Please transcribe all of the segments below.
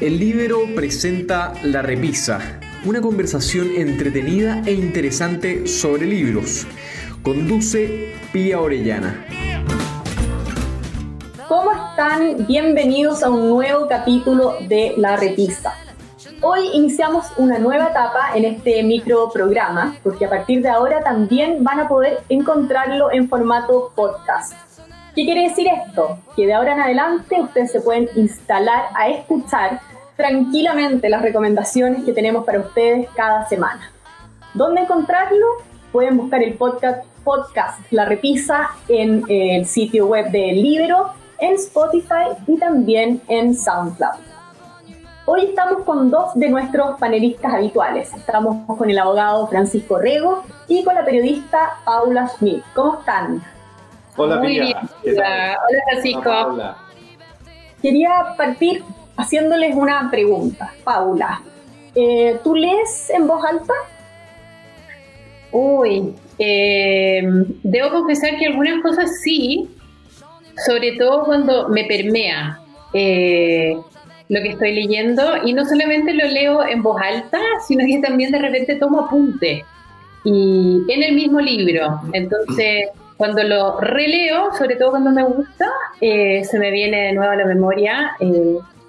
El libro presenta La Repisa, una conversación entretenida e interesante sobre libros. Conduce Pía Orellana. ¿Cómo están? Bienvenidos a un nuevo capítulo de La Repisa. Hoy iniciamos una nueva etapa en este microprograma, porque a partir de ahora también van a poder encontrarlo en formato podcast. ¿Qué quiere decir esto? Que de ahora en adelante ustedes se pueden instalar a escuchar tranquilamente las recomendaciones que tenemos para ustedes cada semana. ¿Dónde encontrarlo? Pueden buscar el podcast, podcast La Repisa en el sitio web del Libro, en Spotify y también en SoundCloud. Hoy estamos con dos de nuestros panelistas habituales. Estamos con el abogado Francisco Rego y con la periodista Paula Smith. ¿Cómo están? Hola, Muy bien. Hola, Francisco. Hola. Quería partir haciéndoles una pregunta. Paula, eh, ¿tú lees en voz alta? Uy, eh, debo confesar que algunas cosas sí, sobre todo cuando me permea eh, lo que estoy leyendo y no solamente lo leo en voz alta, sino que también de repente tomo apunte y en el mismo libro. Entonces, cuando lo releo, sobre todo cuando me gusta, se me viene de nuevo a la memoria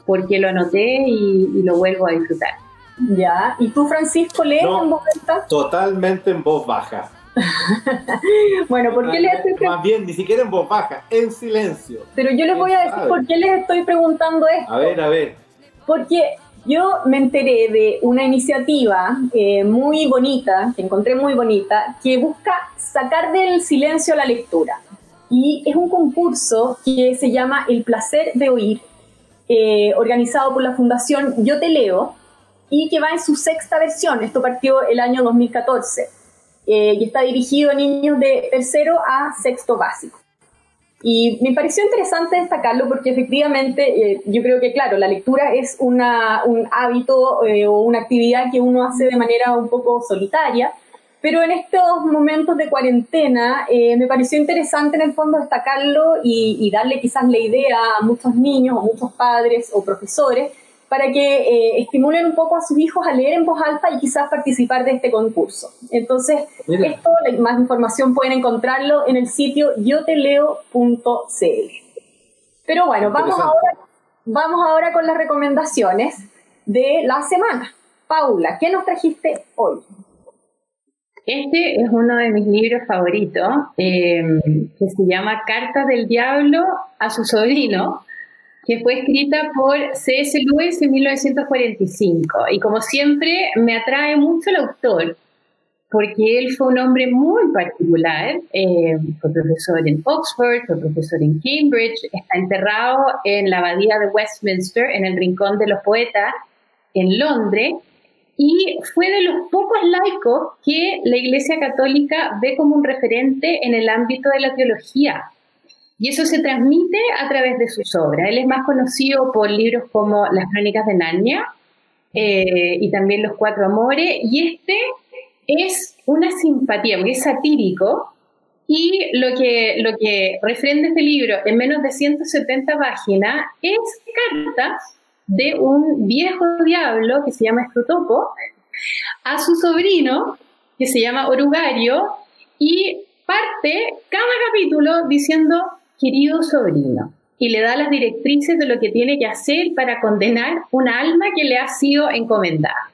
porque lo anoté y, y lo vuelvo a disfrutar. Ya. ¿Y tú, Francisco, lees No. en voz alta? Totalmente en voz baja. Bueno, ¿por qué les estoy pre- Más bien, ni siquiera en voz baja, en silencio. Pero yo les voy a decir sabe? por qué les estoy preguntando esto. A ver, a ver. Porque yo me enteré de una iniciativa eh, muy bonita, que encontré muy bonita, que busca sacar del silencio la lectura. Y es un concurso que se llama El placer de oír, eh, organizado por la Fundación Yo Te Leo, y que va en su sexta versión. Esto partió el año 2014 eh, y está dirigido a niños de tercero a sexto básico. Y me pareció interesante destacarlo porque efectivamente eh, yo creo que, claro, la lectura es una, un hábito o una actividad que uno hace de manera un poco solitaria, pero en estos momentos de cuarentena eh, me pareció interesante en el fondo destacarlo y, y darle quizás la idea a muchos niños o muchos padres o profesores para que eh, estimulen un poco a sus hijos a leer en voz alta y quizás participar de este concurso. Entonces, Mira. esto, más información pueden encontrarlo en el sitio yoteleo.cl. Pero bueno, vamos ahora, vamos ahora con las recomendaciones de la semana. Paula, ¿qué nos trajiste hoy? Este es uno de mis libros favoritos, eh, que se llama Cartas del Diablo a su sobrino, que fue escrita por C.S. Lewis en 1945. Y como siempre, me atrae mucho el autor, porque él fue un hombre muy particular, eh, fue profesor en Oxford, fue profesor en Cambridge, está enterrado en la abadía de Westminster, en el Rincón de los Poetas, en Londres, y fue de los pocos laicos que la Iglesia Católica ve como un referente en el ámbito de la teología. Y eso se transmite a través de sus obras. Él es más conocido por libros como Las Crónicas de Narnia eh, y también Los Cuatro Amores. Y este es una simpatía, porque es satírico. Y lo que, lo que refrenda este libro en menos de 170 páginas es cartas de un viejo diablo que se llama Escrotopo a su sobrino que se llama Orugario y parte cada capítulo diciendo querido sobrino y le da las directrices de lo que tiene que hacer para condenar una alma que le ha sido encomendada.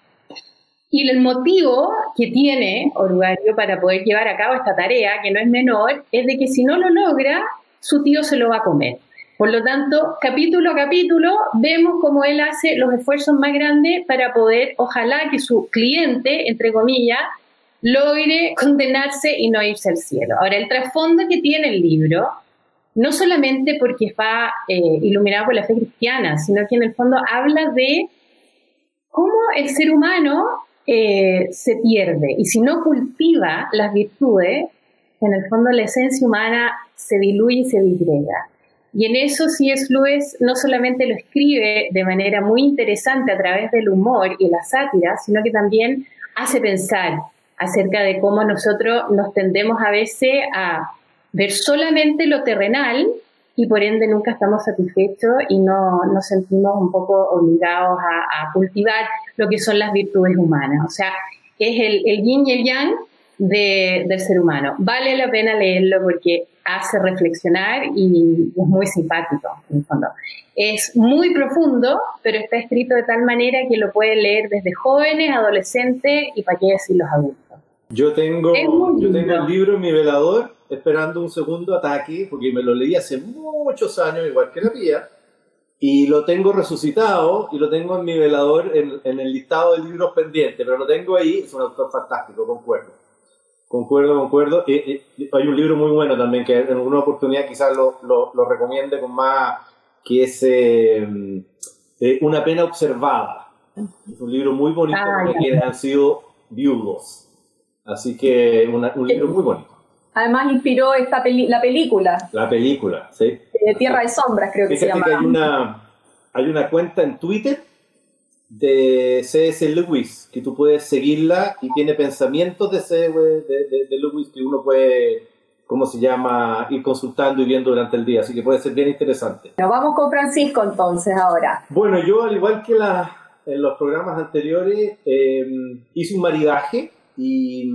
Y el motivo que tiene Orugario para poder llevar a cabo esta tarea, que no es menor, es de que si no lo logra, su tío se lo va a comer. Por lo tanto, capítulo a capítulo, vemos cómo él hace los esfuerzos más grandes para poder, ojalá que su cliente, entre comillas, logre condenarse y no irse al cielo. Ahora, el trasfondo que tiene el libro, no solamente porque está eh, iluminado por la fe cristiana, sino que en el fondo habla de cómo el ser humano eh, se pierde y si no cultiva las virtudes, en el fondo la esencia humana se diluye y se disgrega. Y en eso C.S. Lewis no solamente lo escribe de manera muy interesante a través del humor y la sátira, sino que también hace pensar acerca de cómo nosotros nos tendemos a veces a ver solamente lo terrenal y por ende nunca estamos satisfechos y no nos sentimos un poco obligados a, cultivar lo que son las virtudes humanas. O sea, es el, el yin y el yang del ser humano. Vale la pena leerlo porque hace reflexionar y es muy simpático, en el fondo. Es muy profundo, pero está escrito de tal manera que lo pueden leer desde jóvenes, adolescentes y para qué decir los adultos. Yo tengo, yo tengo el libro en mi velador esperando un segundo ataque, porque me lo leí hace muchos años, igual que la mía, y lo tengo resucitado y lo tengo en mi velador en, en el listado de libros pendientes, pero lo tengo ahí, es un autor fantástico, concuerdo. Concuerdo, concuerdo. y hay un libro muy bueno también que en alguna oportunidad quizás lo, lo, lo recomiende con más, que es eh, eh, Una pena observada. Es un libro muy bonito ah, porque han sido viudos. Así que un libro muy bonito. Además inspiró esta la película. La película, sí. Tierra de Sombras, creo que se llama. hay una, hay una cuenta en Twitter de C.S. Lewis, que tú puedes seguirla y tiene pensamientos de, C, de, de, Lewis que uno puede, ¿cómo se llama?, ir consultando y viendo durante el día, así que puede ser bien interesante. Nos vamos con Francisco entonces ahora. Bueno, yo al igual que la, en los programas anteriores, em, hice un maridaje y,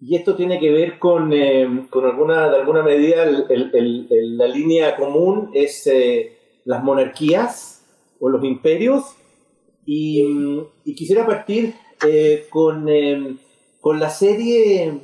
y esto tiene que ver con, em, con alguna, de alguna medida, la línea común es eh, las monarquías o los imperios. Y, quisiera partir eh, con, em, con, la serie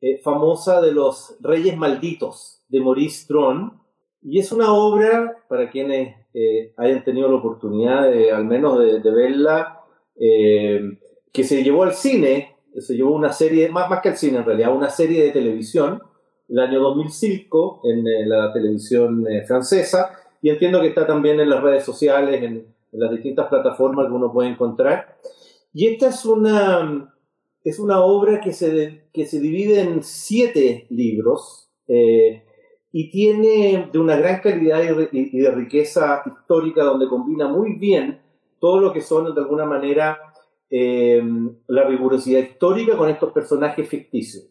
eh, famosa de los Reyes Malditos de Maurice Tron. Y es una obra, para quienes eh, hayan tenido la oportunidad al menos de, verla, em, que se llevó al cine, se llevó una serie, más, más que al cine en realidad, una serie de televisión, el año 2005 en la televisión francesa, y entiendo que está también en las redes sociales, las distintas plataformas que uno puede encontrar. Y esta es una, es una obra que se, que se divide en siete libros eh, y tiene de una gran calidad y, de riqueza histórica donde combina muy bien todo lo que son de alguna manera eh, la rigurosidad histórica con estos personajes ficticios.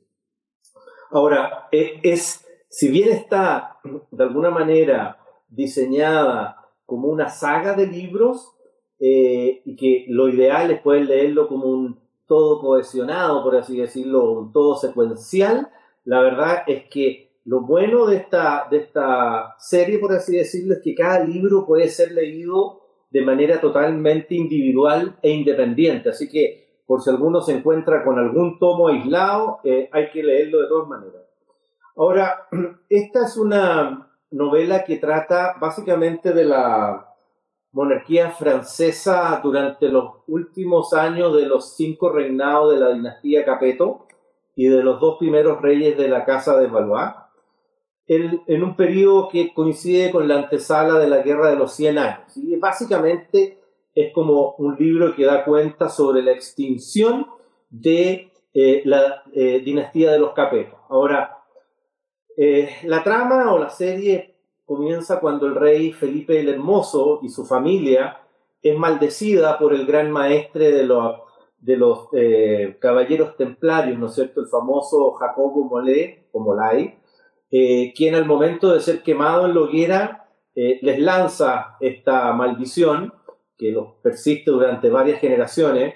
Ahora, eh, es, si bien está de alguna manera diseñada como una saga de libros eh, y que lo ideal es poder leerlo como un todo cohesionado, por así decirlo, un todo secuencial. La verdad es que lo bueno de esta, de esta serie, por así decirlo, es que cada libro puede ser leído de manera totalmente individual e independiente. Así que por si alguno se encuentra con algún tomo aislado, eh, hay que leerlo de todas maneras. Ahora, esta es una, novela que trata básicamente de la monarquía francesa durante los últimos años de los cinco reinados de la dinastía Capeto y de los dos primeros reyes de la casa de Valois, en, un periodo que coincide con la antesala de la Guerra de los Cien Años. Y básicamente es como un libro que da cuenta sobre la extinción de eh, la eh, dinastía de los Capetos. Ahora, eh, la trama o la serie comienza cuando el rey Felipe el Hermoso y su familia es maldecida por el gran maestre de los, eh, caballeros templarios, ¿no es cierto? El famoso Jacobo Molé, o Molay, eh, quien al momento de ser quemado en la hoguera les lanza esta maldición que los persiste durante varias generaciones.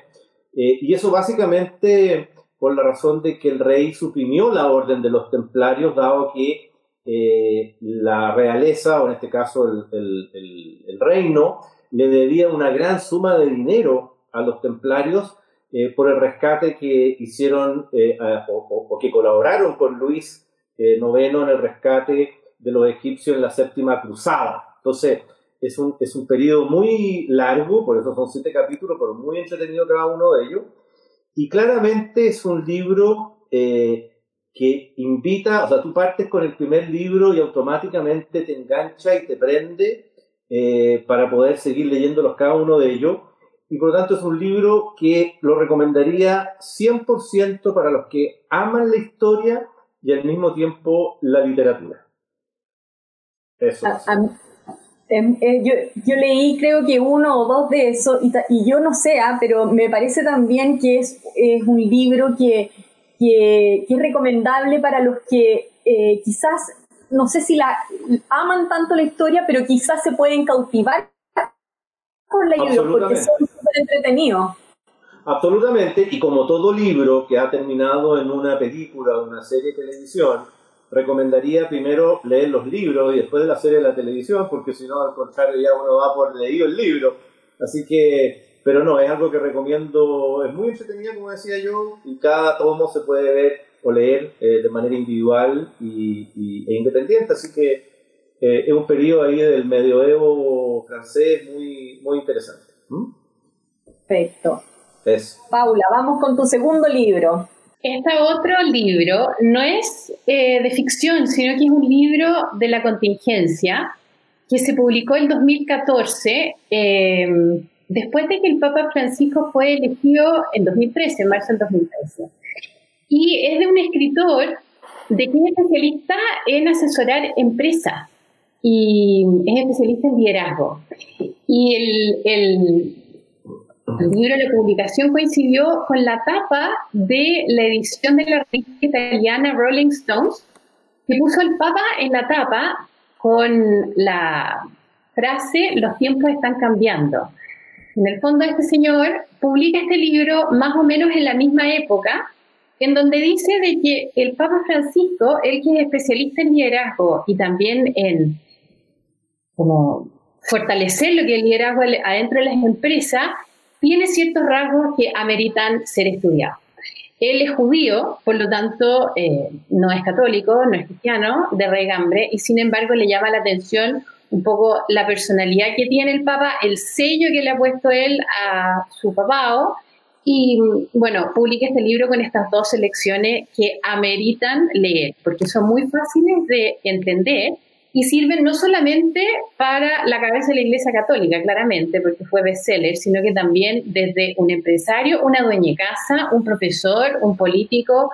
y eso básicamente por la razón de que el rey suprimió la orden de los templarios, dado que eh, la realeza, o en este caso el, reino, le debía una gran suma de dinero a los templarios eh, por el rescate que hicieron eh, o, que colaboraron con Luis IX en el rescate de los egipcios en la séptima cruzada. Entonces, es un, es un periodo muy largo, por eso son siete capítulos, pero muy entretenido cada uno de ellos. Y claramente es un libro eh, que invita, o sea, tú partes con el primer libro y automáticamente te engancha y te prende eh, para poder seguir leyéndolos cada uno de ellos. Y por lo tanto es un libro que lo recomendaría 100% para los que aman la historia y al mismo tiempo la literatura. Eso. Em, eh, yo, yo, leí creo que uno o dos de esos y, y yo no sé, ah, pero me parece también que es, es un libro que, que, que, es recomendable para los que eh, quizás no sé si la aman tanto la historia, pero quizás se pueden cautivar por la historia porque son súper entretenidos. Absolutamente, y como todo libro que ha terminado en una película o una serie de televisión, recomendaría primero leer los libros y después de la serie de la televisión, porque si no, al contrario, ya uno va por leído el libro. Así que, pero no, es algo que recomiendo, es muy entretenido, como decía yo, y cada tomo se puede ver o leer eh, de manera individual y, e independiente, así que eh, es un periodo ahí del medioevo francés muy, muy interesante. ¿Mm? Perfecto. Paula, vamos con tu segundo libro. Este otro libro no es eh, de ficción, sino que es un libro de la contingencia que se publicó en 2014, em, después de que el Papa Francisco fue elegido en 2013, en marzo del 2013. Y es de un escritor de que es especialista en asesorar empresas y es especialista en liderazgo. Y el, el libro de la publicación coincidió con la tapa de la edición de la revista italiana Rolling Stones, que puso el Papa en la tapa con la frase Los tiempos están cambiando. En el fondo, este señor publica este libro más o menos en la misma época, en donde dice de que el Papa Francisco, el que es especialista en liderazgo y también en como fortalecer lo que es el liderazgo adentro de las empresas, tiene ciertos rasgos que ameritan ser estudiados. Él es judío, por lo tanto eh, no es católico, no es cristiano, de regambre, y sin embargo le llama la atención un poco la personalidad que tiene el Papa, el sello que le ha puesto él a su papá, y bueno, publica este libro con estas dos selecciones que ameritan leer, porque son muy fáciles de entender y sirven no solamente para la cabeza de la Iglesia Católica, claramente, porque fue bestseller, sino que también desde un empresario, una dueña de casa, un profesor, un político.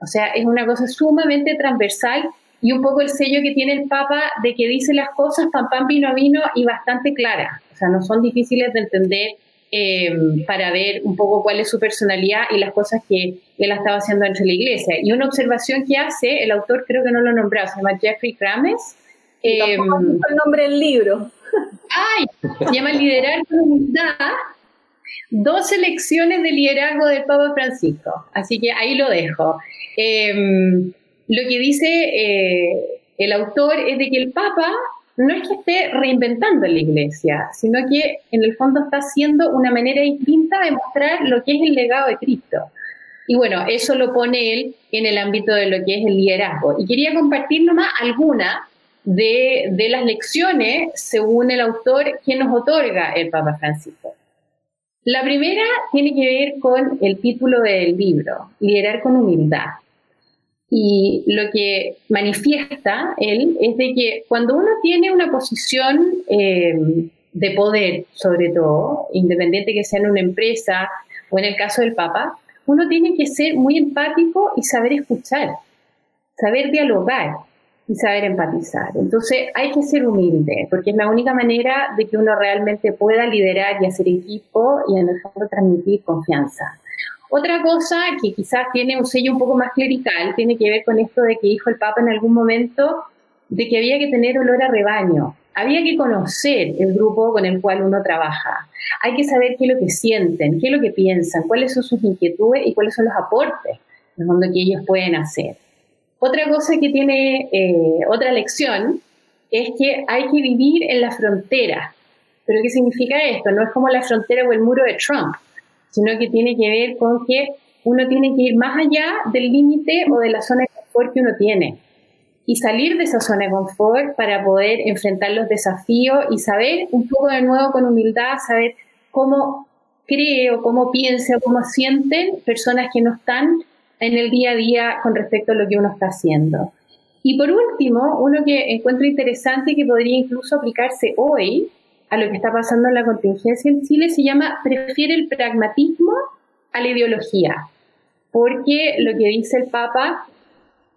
O sea, es una cosa sumamente transversal y un poco el sello que tiene el Papa de que dice las cosas pam pam vino vino y bastante clara. O sea, no son difíciles de entender eh, para ver un poco cuál es su personalidad y las cosas que él estaba haciendo dentro de la iglesia. Y una observación que hace, el autor creo que no lo nombrado, se llama Jeffrey Krames, eh, el nombre del libro. Ay, se llama Liderar con Humildad. Dos lecciones de liderazgo del Papa Francisco. Así que ahí lo dejo. Em, lo que dice eh, el autor es de que el Papa no es que esté reinventando la iglesia, sino que en el fondo está haciendo una manera distinta de mostrar lo que es el legado de Cristo. Y bueno, eso lo pone él en el ámbito de lo que es el liderazgo. Y quería compartir nomás alguna de, las lecciones, según el autor, que nos otorga el Papa Francisco. La primera tiene que ver con el título del libro, Liderar con humildad. Y lo que manifiesta él es de que cuando uno tiene una posición eh, de poder, sobre todo, independiente que sea en una empresa o en el caso del Papa, uno tiene que ser muy empático y saber escuchar, saber dialogar, y saber empatizar. Entonces hay que ser humilde, porque es la única manera de que uno realmente pueda liderar y hacer equipo y en el fondo transmitir confianza. Otra cosa que quizás tiene un sello un poco más clerical tiene que ver con esto de que dijo el Papa en algún momento de que había que tener olor a rebaño. Había que conocer el grupo con el cual uno trabaja. Hay que saber qué es lo que sienten, qué es lo que piensan, cuáles son sus inquietudes y cuáles son los aportes en que ellos pueden hacer. Otra cosa que tiene, eh, otra lección, es que hay que vivir en la frontera. ¿Pero qué significa esto? No es como la frontera o el muro de Trump, sino que tiene que ver con que uno tiene que ir más allá del límite o de la zona de confort que uno tiene y salir de esa zona de confort para poder enfrentar los desafíos y saber un poco de nuevo con humildad, saber cómo cree o cómo piensa o cómo sienten personas que no están en el día a día con respecto a lo que uno está haciendo. Y por último, uno que encuentro interesante y que podría incluso aplicarse hoy a lo que está pasando en la contingencia en Chile se llama prefiere el pragmatismo a la ideología, porque lo que dice el Papa,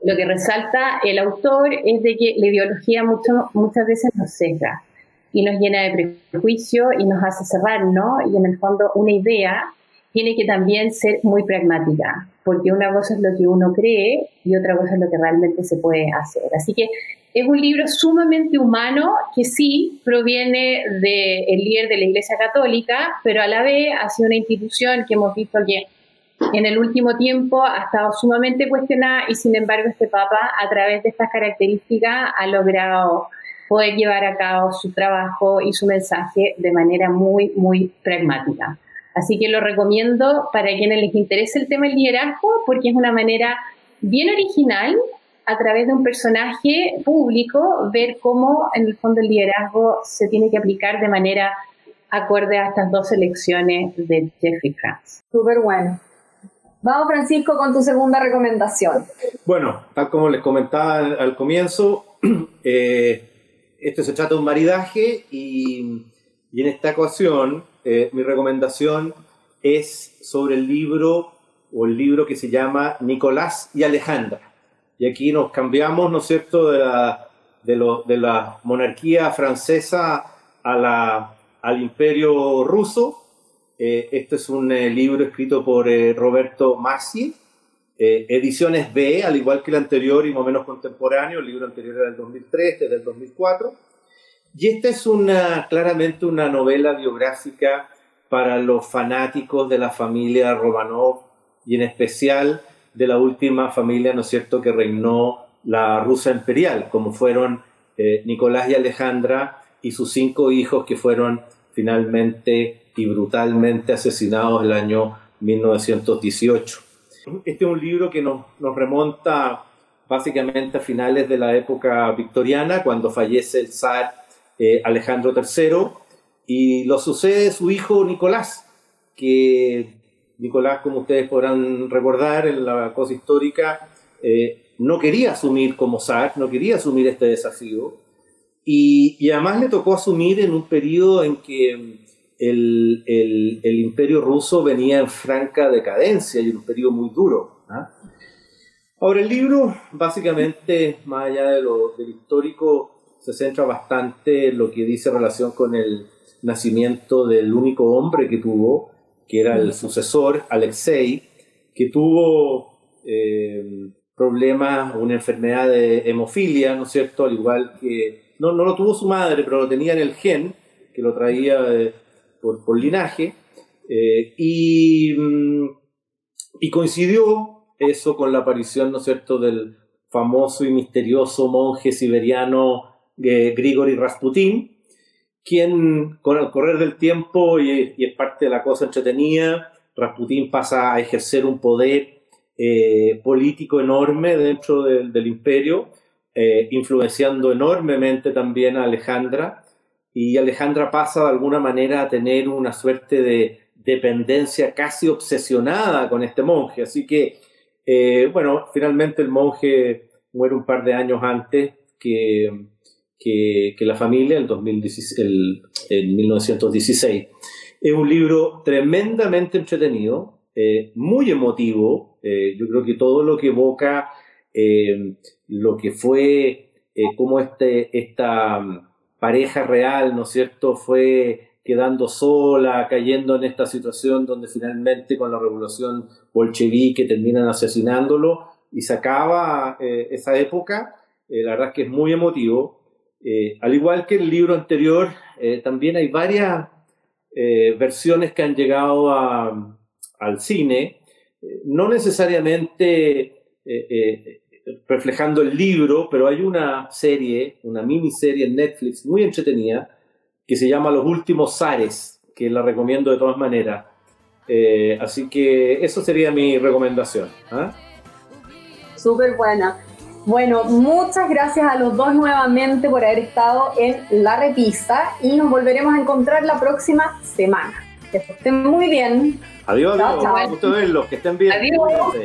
lo que resalta el autor es de que la ideología mucho, muchas veces nos cega y nos llena de prejuicio y nos hace cerrar, ¿no? Y en el fondo una idea tiene que también ser muy pragmática. Porque una cosa es lo que uno cree y otra cosa es lo que realmente se puede hacer. Así que es un libro sumamente humano que sí proviene del líder de la Iglesia Católica, pero a la vez ha sido una institución que hemos visto que en el último tiempo ha estado sumamente cuestionada y sin embargo este Papa a través de estas características ha logrado poder llevar a cabo su trabajo y su mensaje de manera muy, muy pragmática. Así que lo recomiendo para quienes les interese el tema del liderazgo porque es una manera bien original a través de un personaje público ver cómo en el fondo el liderazgo se tiene que aplicar de manera acorde a estas dos elecciones de Jeffrey Kranz. Súper bueno. Vamos, Francisco, con tu segunda recomendación. Bueno, tal como les comentaba al, comienzo, eh, esto se trata de un maridaje y, en esta ocasión eh, mi recomendación es sobre el libro o el libro que se llama Nicolás y Alejandra. Y aquí nos cambiamos, ¿no es cierto?, de la, monarquía francesa al imperio ruso eh, este es un eh, libro escrito por Roberto Massi, ediciones B, al igual que el anterior y más o menos contemporáneo. El libro anterior era del 2003, este es del 2004. Y esta es una, claramente una novela biográfica para los fanáticos de la familia Romanov y en especial de la última familia, ¿no es cierto?, que reinó la Rusia imperial, como fueron Nicolás y Alejandra y sus cinco hijos que fueron finalmente y brutalmente asesinados el año 1918. Este es un libro que nos, nos remonta básicamente a finales de la época victoriana, cuando fallece el zar eh, Alejandro III, y lo sucede su hijo Nicolás, que Nicolás, como ustedes podrán recordar en la cosa histórica, eh, no quería asumir como zar, no quería asumir este desafío, y, y, además le tocó asumir en un periodo en que el, el, imperio ruso venía en franca decadencia y un periodo muy duro. ¿ah? Ahora, el libro, básicamente, más allá de lo, histórico, se centra bastante en lo que dice relación con el nacimiento del único hombre que tuvo, que era el sucesor, Alexei, que tuvo eh, problemas, una enfermedad de hemofilia, ¿no es cierto? Al igual que, no, no lo tuvo su madre, pero lo tenía en el gen, que lo traía de, por, linaje, eh, y, mm, y, coincidió eso con la aparición, ¿no es cierto?, del famoso y misterioso monje siberiano eh, Grigori Rasputin, quien con el correr del tiempo, y, es parte de la cosa entretenida, Rasputin pasa a ejercer un poder eh, político enorme dentro del imperio, influenciando enormemente también a Alejandra, y Alejandra pasa de alguna manera a tener una suerte de dependencia casi obsesionada con este monje. Así que, eh, bueno, finalmente el monje muere un par de años antes que, que, la familia, en el, 1916. Es un libro tremendamente entretenido, eh, muy emotivo. Eh, yo creo que todo lo que evoca lo que fue, como este, esta pareja real, ¿no es cierto?, fue quedando sola, cayendo en esta situación donde finalmente con la revolución bolchevique terminan asesinándolo y se acaba eh, esa época. Eh, la verdad es que es muy emotivo. Eh, al igual que el libro anterior, también hay varias versiones que han llegado al cine, no necesariamente reflejando el libro, pero hay una serie, una miniserie en Netflix muy entretenida que se llama Los Últimos Zares, que la recomiendo de todas maneras. Eh, así que eso sería mi recomendación. ¿ah? Súper buena. Bueno, muchas gracias a los dos nuevamente por haber estado en La Repista y nos volveremos a encontrar la próxima semana. Que estén muy bien. Adiós, adiós. Gusto verlos, que estén bien. Adiós.